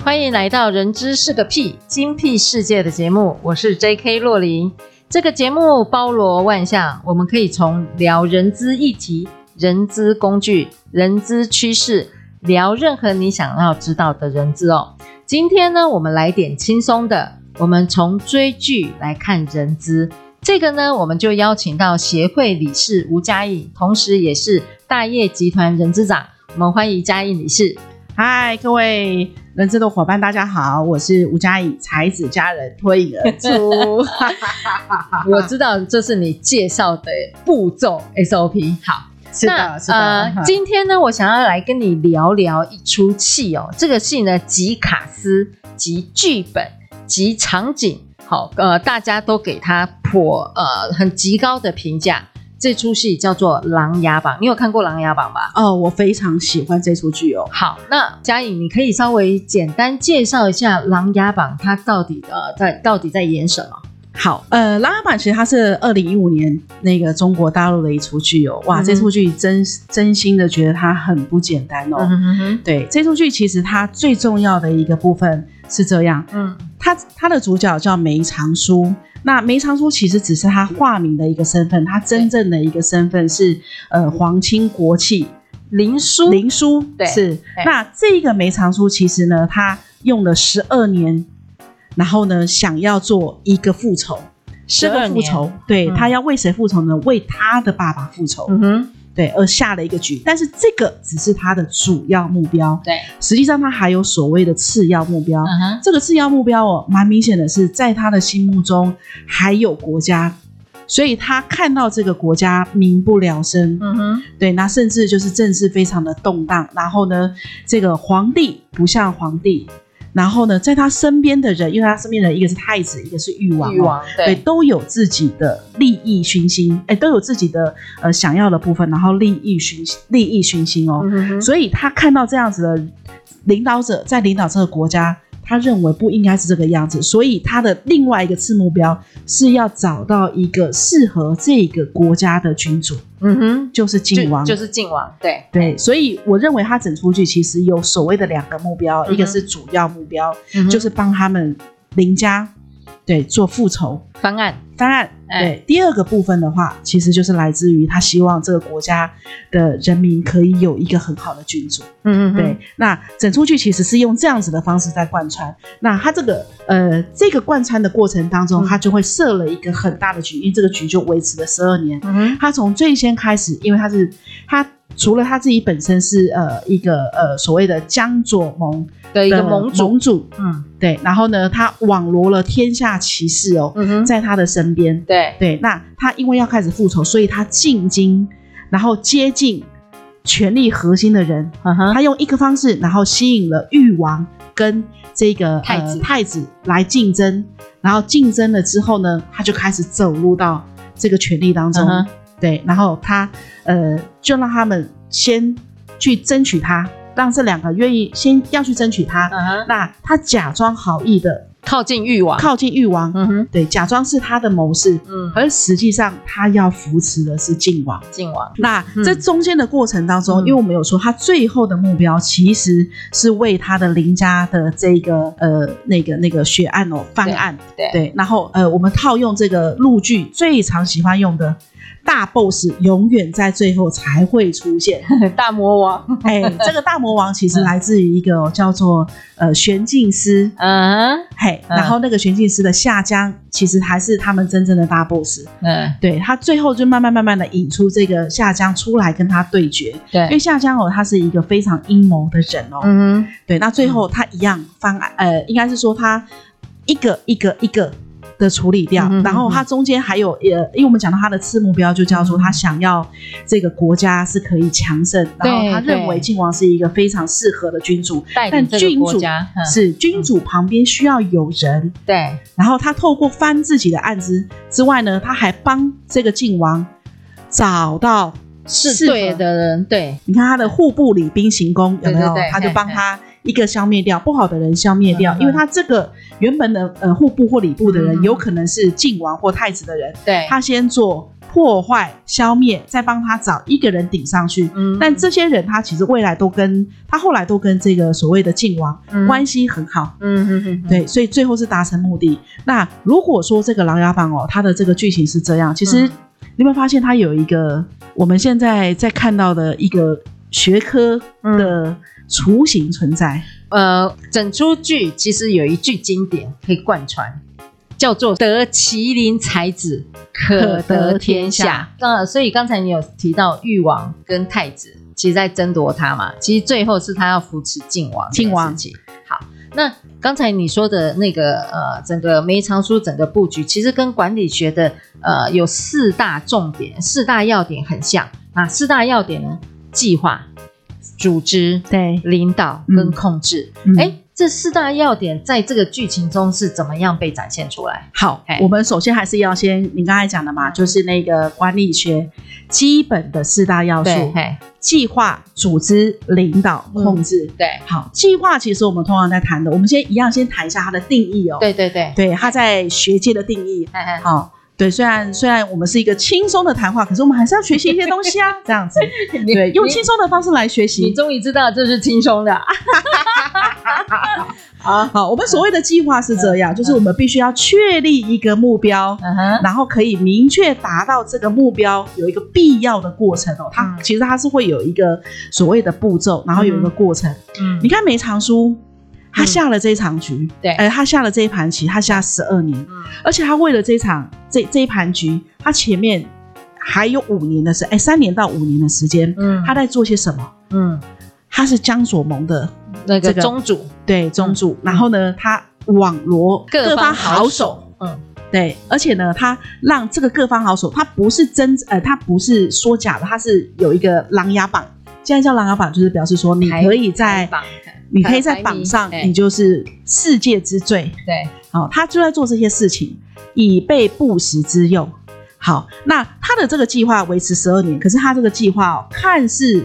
欢迎来到《人资是个屁精辟世界》的节目，我是 J.K. 洛琳。这个节目包罗万象，我们可以从聊人资议题、人资工具、人资趋势，聊任何你想要知道的人资哦。今天呢，我们来点轻松的，我们从追剧来看人资。这个呢，我们就邀请到协会理事吴佳颖，同时也是大业集团人资长。我们欢迎佳颖理事。嗨，各位人资的伙伴，大家好，我是吴佳怡，才子佳人脱颖而出。我知道这是你介绍的步骤 SOP。好，是的，是的。呃，今天呢，我想要来跟你聊聊一出戏哦。这个戏呢，集卡司、集剧本、集场景，好，呃，大家都给他颇呃很极高的评价。这出戏叫做《琅琊榜》，你有看过《琅琊榜》吧？哦，我非常喜欢这出剧哦。好，那嘉颖，你可以稍微简单介绍一下《琅琊榜》，它到底呃在到底在演什么？好，呃，《琅琊榜》其实它是二零一五年那个中国大陆的一出剧哦。哇，嗯、这出剧真真心的觉得它很不简单哦。嗯哼哼。对，这出剧其实它最重要的一个部分是这样，嗯，它它的主角叫梅长苏。那梅长苏其实只是他化名的一个身份，他真正的一个身份是呃皇亲国戚林殊。林殊对是。那这个梅长苏其实呢，他用了十二年，然后呢想要做一个复仇，十二年，这个复仇，对、嗯、他要为谁复仇呢？为他的爸爸复仇。嗯哼。对，而下了一个局，但是这个只是他的主要目标。对，实际上他还有所谓的次要目标。嗯哼，这个次要目标哦，蛮明显的是在他的心目中还有国家，所以他看到这个国家民不聊生。嗯哼，对，那甚至就是政治非常的动荡，然后呢，这个皇帝不像皇帝。然后呢，在他身边的人，因为他身边的人一个是太子，一个是裕王，对，对，都有自己的利益熏心，哎，都有自己的呃想要的部分，然后利益熏利益熏心哦，嗯、哼哼，所以他看到这样子的领导者在领导这个国家。他认为不应该是这个样子，所以他的另外一个次目标是要找到一个适合这个国家的君主，嗯哼，就是靖王，就，就是靖王，对。对，所以我认为他整出剧其实有所谓的两个目标，嗯、一个是主要目标，嗯、就是帮他们林家。对，做复仇方案，方案。对，欸、第二个部分的话，其实就是来自于他希望这个国家的人民可以有一个很好的君主。嗯嗯，对。那整出剧其实是用这样子的方式在贯穿。那他这个呃，这个贯穿的过程当中，他就会设了一个很大的局，因为这个局就维持了十二年。嗯哼，他从最先开始，因为他是他。除了他自己本身是呃一个呃所谓的江左盟的一个盟主，盟主，嗯，对，然后呢，他网罗了天下奇士哦，在他的身边，对。对，那他因为要开始复仇，所以他进京，然后接近权力核心的人，他用一个方式，然后吸引了誉王跟这个太子、呃、太子来竞争，然后竞争了之后呢，他就开始走入到这个权力当中。嗯对，然后他呃，就让他们先去争取他，让这两个愿意先要去争取他。嗯哼，那他假装好意的靠近誉王，靠近誉王。嗯哼，对，假装是他的谋士。嗯，而实际上他要扶持的是晋王。晋王。那这中间的过程当中，嗯、因为我们有说他最后的目标其实是为他的林家的这个呃那个那个血案哦翻案。对对，对。然后呃，我们套用这个陆剧最常喜欢用的。大 boss 永远在最后才会出现，大魔王。哎，这个大魔王其实来自于一个叫做呃玄镜师，嗯，嘿，然后那个玄镜师的夏江其实还是他们真正的大 boss。嗯，对，他最后就慢慢慢慢的引出这个夏江出来跟他对决。对，因为夏江哦，他是一个非常阴谋的人哦。嗯，对，那最后他一样方案，呃，应该是说他一个一个一个。的处理掉，嗯、然后他中间还有呃，因为我们讲到他的次目标就叫做他想要这个国家是可以强盛，然后他认为靖王是一个非常适合的君主，但君主是君主旁边需要有人，对，然后他透过翻自己的案子之外呢，他还帮这个靖王找到是对的人，对，你看他的户部礼兵行宫有没有？他就帮他。一个消灭掉不好的人，消灭掉，嗯、因为他这个原本的呃户部或礼部的人，嗯、有可能是晋王或太子的人，对，他先做破坏消灭，再帮他找一个人顶上去。嗯，但这些人他其实未来都跟他后来都跟这个所谓的晋王关系很好。嗯嗯嗯，对，所以最后是达成目的。那如果说这个《琅琊榜》哦，它的这个剧情是这样，其实、嗯、你有没有发现它有一个我们现在在看到的一个学科的、嗯。雏形存在，呃，整出剧其实有一句经典可以贯穿，叫做“得麒麟才子，可得天下”。呃，所以刚才你有提到誉王跟太子，其实在争夺他嘛。其实最后是他要扶持晋王。晋王，好，那刚才你说的那个呃，整个梅长苏整个布局，其实跟管理学的呃有四大重点、四大要点很像。那四大要点呢？计划。组织对领导跟控制，哎、嗯嗯，这四大要点在这个剧情中是怎么样被展现出来？好，我们首先还是要先你刚才讲的嘛，就是那个管理学基本的四大要素：计划、组织、领导、控制。嗯、对，好，计划其实我们通常在谈的，我们先一样先谈一下它的定义哦。对对对，对，它在学界的定义。好。对，虽然虽然我们是一个轻松的谈话，可是我们还是要学习一些东西啊，这样子。对，用轻松的方式来学习。你终于知道这是轻松的。好好，我们所谓的计划是这样，就是我们必须要确立一个目标，然后可以明确达到这个目标，有一个必要的过程哦。它其实它是会有一个所谓的步骤，然后有一个过程。嗯，你看梅长苏。他下了这一场局，对，哎，他下了这一盘棋，他下十二年，嗯，而且他为了这一场这这一盘局，他前面还有五年的时，哎，三年到五年的时间，嗯，他在做些什么？嗯，他是江左盟的那个宗主，对，宗主，然后呢，他网罗各方好手，嗯，对，而且呢，他让这个各方好手，他不是真，呃，他不是说假的，他是有一个琅琊榜，现在叫琅琊榜，就是表示说你可以在。你可以在榜上，你就是世界之最。对，好，他就在做这些事情，以备不时之用。好，那他的这个计划维持十二年，可是他这个计划哦，看似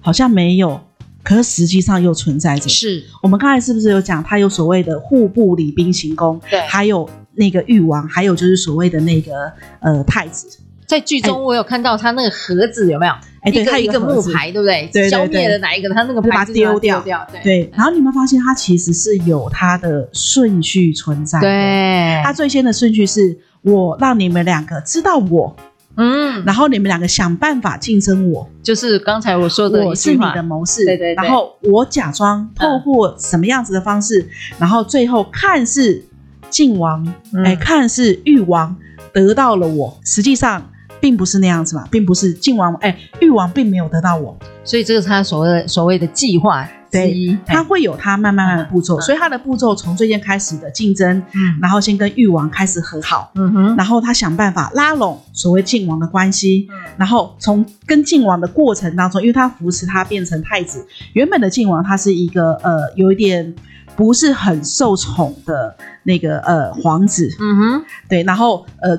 好像没有，可是实际上又存在着。是我们刚才是不是有讲，他有所谓的户部礼兵行宫，对，还有那个誉王，还有就是所谓的那个呃太子。在剧中，我有看到他那个盒子，有没有？哎，对，他一个木牌，对不对？对，消灭了哪一个？他那个牌子丢掉。对，然后你有没有发现，他其实是有他的顺序存在。对，他最先的顺序是我让你们两个知道我，嗯，然后你们两个想办法竞争我，就是刚才我说的，我是你的谋士。对对。然后我假装透过什么样子的方式，然后最后看似晋王，哎，看似誉王得到了我，实际上。并不是那样子嘛，并不是晋王哎，誉王并没有得到我，所以这个是他所谓的所谓的计划之一。他会有他慢慢慢的步骤，嗯、所以他的步骤从最先开始的竞争，嗯，然后先跟誉王开始和好，嗯哼，然后他想办法拉拢所谓晋王的关系，嗯，然后从跟晋王的过程当中，因为他扶持他变成太子，原本的晋王他是一个呃有一点不是很受宠的那个呃皇子，嗯哼，对，然后呃。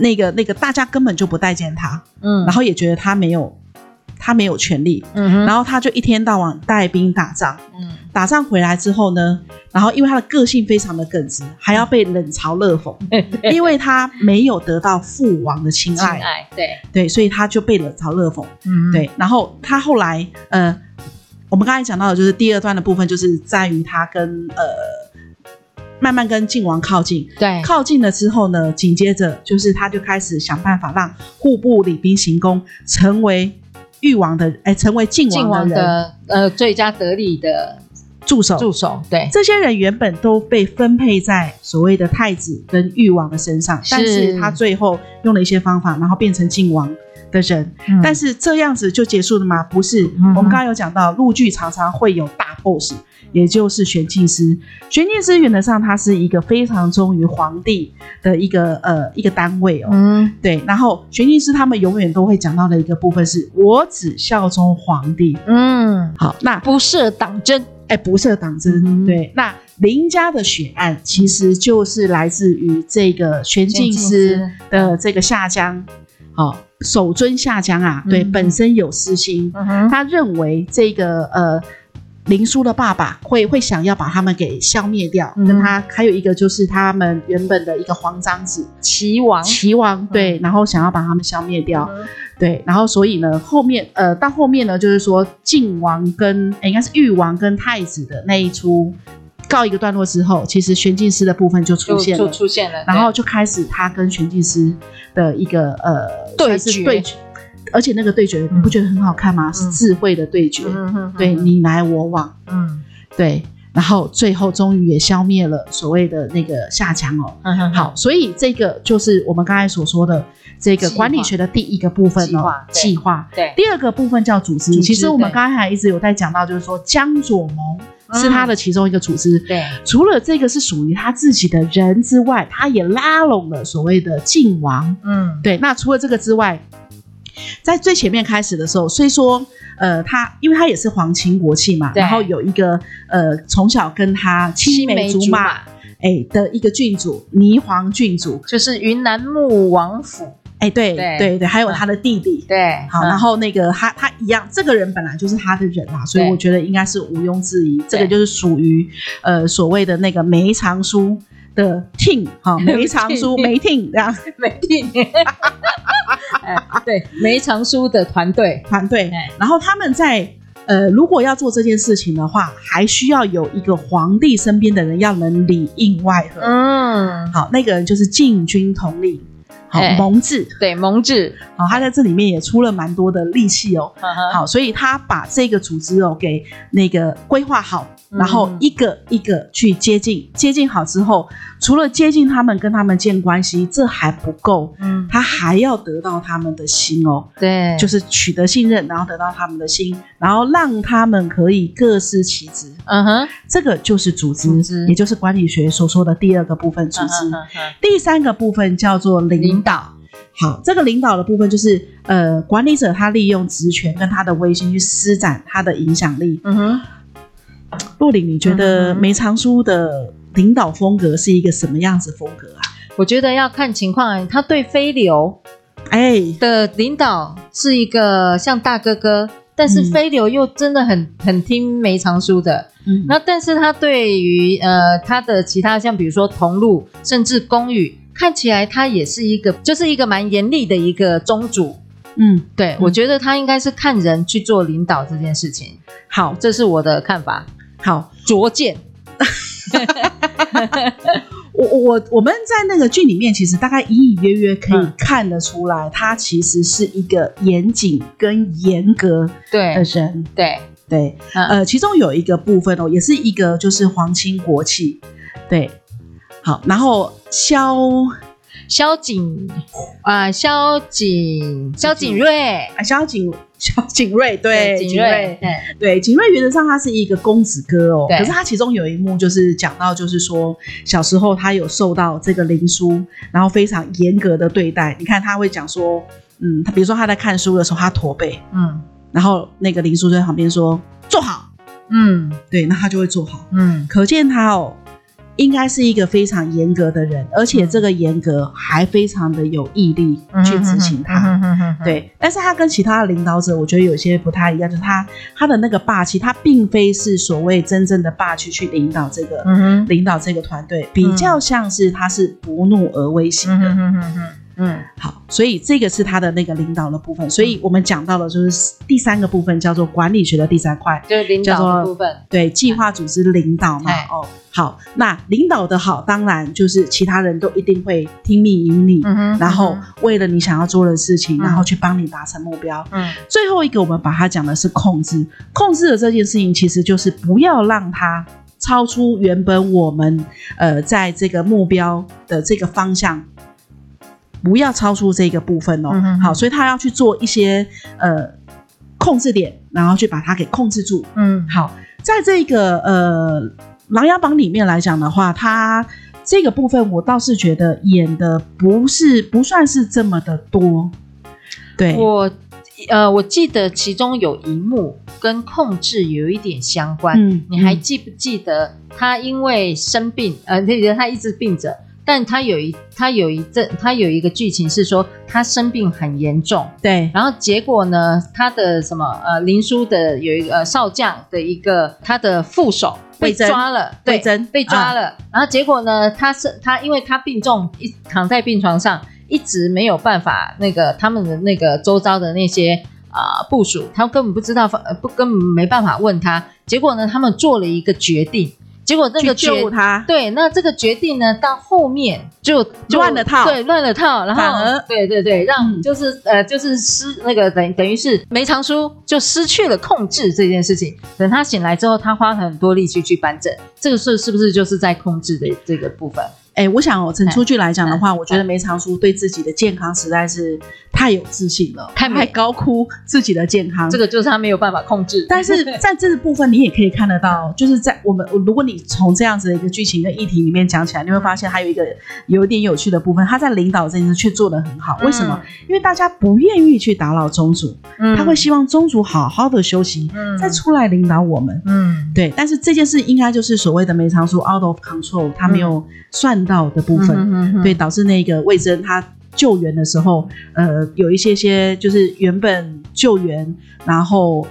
那个那个，大家根本就不待见他，嗯，然后也觉得他没有，他没有权利，嗯哼，然后他就一天到晚带兵打仗，嗯，打仗回来之后呢，然后因为他的个性非常的耿直，还要被冷嘲热讽，嗯，因为他没有得到父王的青睐，对。对，所以他就被冷嘲热讽，嗯，对，然后他后来，呃，我们刚才讲到的就是第二段的部分，就是在于他跟呃。慢慢跟靖王靠近，对，靠近了之后呢，紧接着就是他就开始想办法让户部礼兵行宫成为誉王的，哎，成为靖王的，晋王的呃最佳得力的助手，助手，对，这些人原本都被分配在所谓的太子跟誉王的身上，但是他最后用了一些方法，然后变成晋王的人。嗯、但是这样子就结束了吗？不是，嗯、我们刚刚有讲到，陆剧常常会有大 boss，也就是玄镜师。玄镜师原则上他是一个非常忠于皇帝的一个呃一个单位哦。嗯，对。然后玄镜师他们永远都会讲到的一个部分是，我只效忠皇帝。嗯，好，那不设党争。哎，不设党争，嗯、对。那林家的血案其实就是来自于这个玄静司的这个下江，好、哦，守尊下江啊，对，嗯、本身有私心，嗯、他认为这个呃林叔的爸爸会会想要把他们给消灭掉，嗯、跟他还有一个就是他们原本的一个皇长子齐王，齐王对，然后想要把他们消灭掉。嗯对，然后所以呢，后面呃，到后面呢，就是说晋王跟应该是誉王跟太子的那一出告一个段落之后，其实玄镜师的部分就出现了，就出现了，然后就开始他跟玄镜师的一个呃对决，对决，而且那个对决你不觉得很好看吗？嗯、是智慧的对决，嗯、对你来我往，嗯，对。然后最后终于也消灭了所谓的那个下江哦。嗯、哼好，所以这个就是我们刚才所说的这个管理学的第一个部分哦，计划。对。第二个部分叫组织。其实我们刚才一直有在讲到，就是说江左盟是他的其中一个组织。对、嗯。除了这个是属于他自己的人之外，他也拉拢了所谓的晋王。嗯。对。那除了这个之外，在最前面开始的时候，虽说。呃，他因为他也是皇亲国戚嘛，然后有一个呃，从小跟他青梅竹马哎的一个郡主，霓凰郡主，就是云南穆王府，哎，对对对，对，还有他的弟弟，对，好，然后那个他他一样，这个人本来就是他的人啦，所以我觉得应该是毋庸置疑，这个就是属于呃所谓的那个梅长苏的 team，好，梅长苏梅这样，梅 team。对，梅长苏的团队团队，然后他们在呃，如果要做这件事情的话，还需要有一个皇帝身边的人要能里应外合。嗯，好，那个人就是禁军统领，好，蒙挚，对，蒙挚，好，他在这里面也出了蛮多的力气哦。好，所以他把这个组织哦给那个规划好。然后一个一个去接近，接近好之后，除了接近他们，跟他们建关系，这还不够，嗯，他还要得到他们的心哦，对，就是取得信任，然后得到他们的心，然后让他们可以各司其职，嗯哼，这个就是组织，组织。也就是管理学所说的第二个部分，组织。嗯哼，第三个部分叫做领导。好，这个领导的部分就是，呃，管理者他利用职权跟他的威信去施展他的影响力，嗯哼。洛琳，你觉得梅长苏的领导风格是一个什么样子风格啊？我觉得要看情况，他对飞流哎的领导是一个像大哥哥，但是飞流又真的很很听梅长苏的。嗯，那但是他对于呃他的其他像比如说同路甚至宫羽，看起来他也是一个就是一个蛮严厉的一个宗主。嗯，对，嗯，我觉得他应该是看人去做领导这件事情。好，这是我的看法。好，拙见。我我我们在那个剧里面，其实大概隐隐约约可以看得出来，嗯、他其实是一个严谨跟严格的人。对对，呃，其中有一个部分哦，也是一个就是皇亲国戚。对，好，然后萧。萧景啊，萧景，萧景睿啊，萧景，萧景睿，对，景睿，对，景睿原则上他是一个公子哥哦，可是他其中有一幕就是讲到，就是说小时候他有受到这个林叔，然后非常严格的对待。你看他会讲说，嗯，他比如说他在看书的时候，他驼背，嗯，然后那个林叔就在旁边说坐好，嗯，对，那他就会坐好，嗯，可见他哦。应该是一个非常严格的人，而且这个严格还非常的有毅力去执行他。对，但是他跟其他的领导者，我觉得有些不太一样，就是他他的那个霸气，他并非是所谓真正的霸气去领导这个，领导这个团队，比较像是他是不怒而威型的。嗯，好，所以这个是他的那个领导的部分。所以我们讲到的就是第三个部分，叫做管理学的第三块，就是领导的部分。对，计划组织领导嘛。哦，好，那领导的好，当然就是其他人都一定会听命于你，嗯，然后为了你想要做的事情，然后去帮你达成目标。嗯，最后一个我们把它讲的是控制，控制的这件事情其实就是不要让它。超出原本我们呃在这个目标的这个方向，不要超出这个部分哦。好，所以他要去做一些呃控制点，然后去把它给控制住。嗯，好，在这个呃《琅琊榜》里面来讲的话，他这个部分我倒是觉得演的不是不算是这么的多。对，我呃我记得其中有一幕。跟控制有一点相关，嗯，你还记不记得他因为生病，呃，那个他一直病着，但他有一他有一阵他有一个剧情是说他生病很严重，对，然后结果呢，他的什么呃林叔的有一个、呃、少将的一个他的副手被抓了，魏征被抓了，啊、然后结果呢，他是他因为他病重，一躺在病床上，一直没有办法那个他们的那个周遭的那些。啊、呃，部署他根本不知道，不根本没办法问他。结果呢，他们做了一个决定。结果那个决他，对，那这个决定呢，到后面就乱了套，对，乱了套。然后，而对对对，让就是、嗯、呃，就是失那个等等于是梅长苏就失去了控制这件事情。等他醒来之后，他花很多力气去扳正。这个事是不是就是在控制的这个部分？哎，我想哦，从出去来讲的话，我觉得梅长苏对自己的健康实在是太有自信了，太太高估自己的健康，这个就是他没有办法控制。但是 在这个部分，你也可以看得到，就是在我们如果你从这样子的一个剧情跟议题里面讲起来，你会发现还有一个有一点有趣的部分，他在领导这件事却做得很好。为什么？因为大家不愿意去打扰宗主，他会希望宗主好好的休息，再出来领导我们。嗯，对。但是这件事应该就是所谓的梅长苏 out of control，他没有算。到的部分，嗯、哼哼对，导致那个魏征他救援的时候，呃，有一些些就是原本救援，然后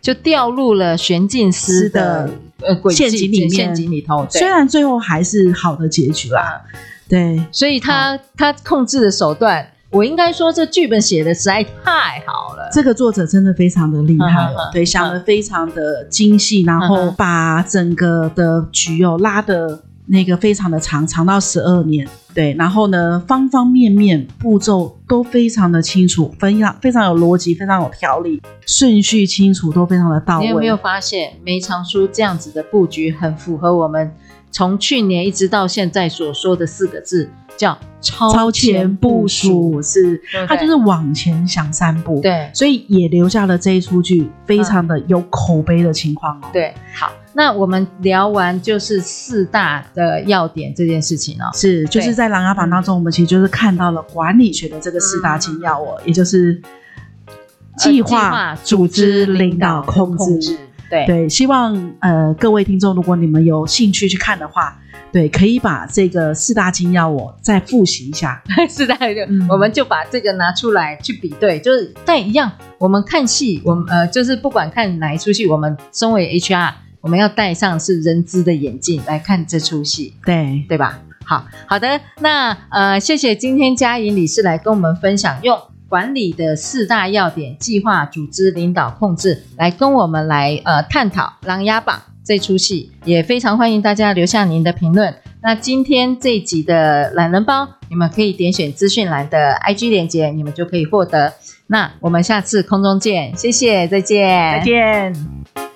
就掉入了玄镜师的呃陷阱里面，陷阱里头。虽然最后还是好的结局啦，对，所以他他控制的手段，我应该说这剧本写的实在太好了。这个作者真的非常的厉害，嗯、哼对，想的非常的精细，然后把整个的局哦拉的。那个非常的长，长到十二年，对，然后呢，方方面面步骤都非常的清楚，非常非常有逻辑，非常有条理，顺序清楚，都非常的到位。你有没有发现梅长苏这样子的布局很符合我们从去年一直到现在所说的四个字，叫超前部署，是，他就是往前想三步，对，所以也留下了这一出剧非常的有口碑的情况哦。对，好。那我们聊完就是四大的要点这件事情哦，是就是在《琅琊榜》当中，我们其实就是看到了管理学的这个四大金要哦，也就是计划、组织、领导、控制。对对，希望呃各位听众，如果你们有兴趣去看的话，对，可以把这个四大金要我再复习一下。四大就我们就把这个拿出来去比对，就是但一样，我们看戏，我们呃就是不管看哪一出戏，我们身为 HR。我们要戴上是人资的眼镜来看这出戏，对对吧？好好的，那呃，谢谢今天嘉颖理事来跟我们分享，用管理的四大要点：计划、组织、领导、控制，来跟我们来呃探讨《琅琊榜》这出戏。也非常欢迎大家留下您的评论。那今天这一集的懒人包，你们可以点选资讯栏的 IG 链接，你们就可以获得。那我们下次空中见，谢谢，再见，再见。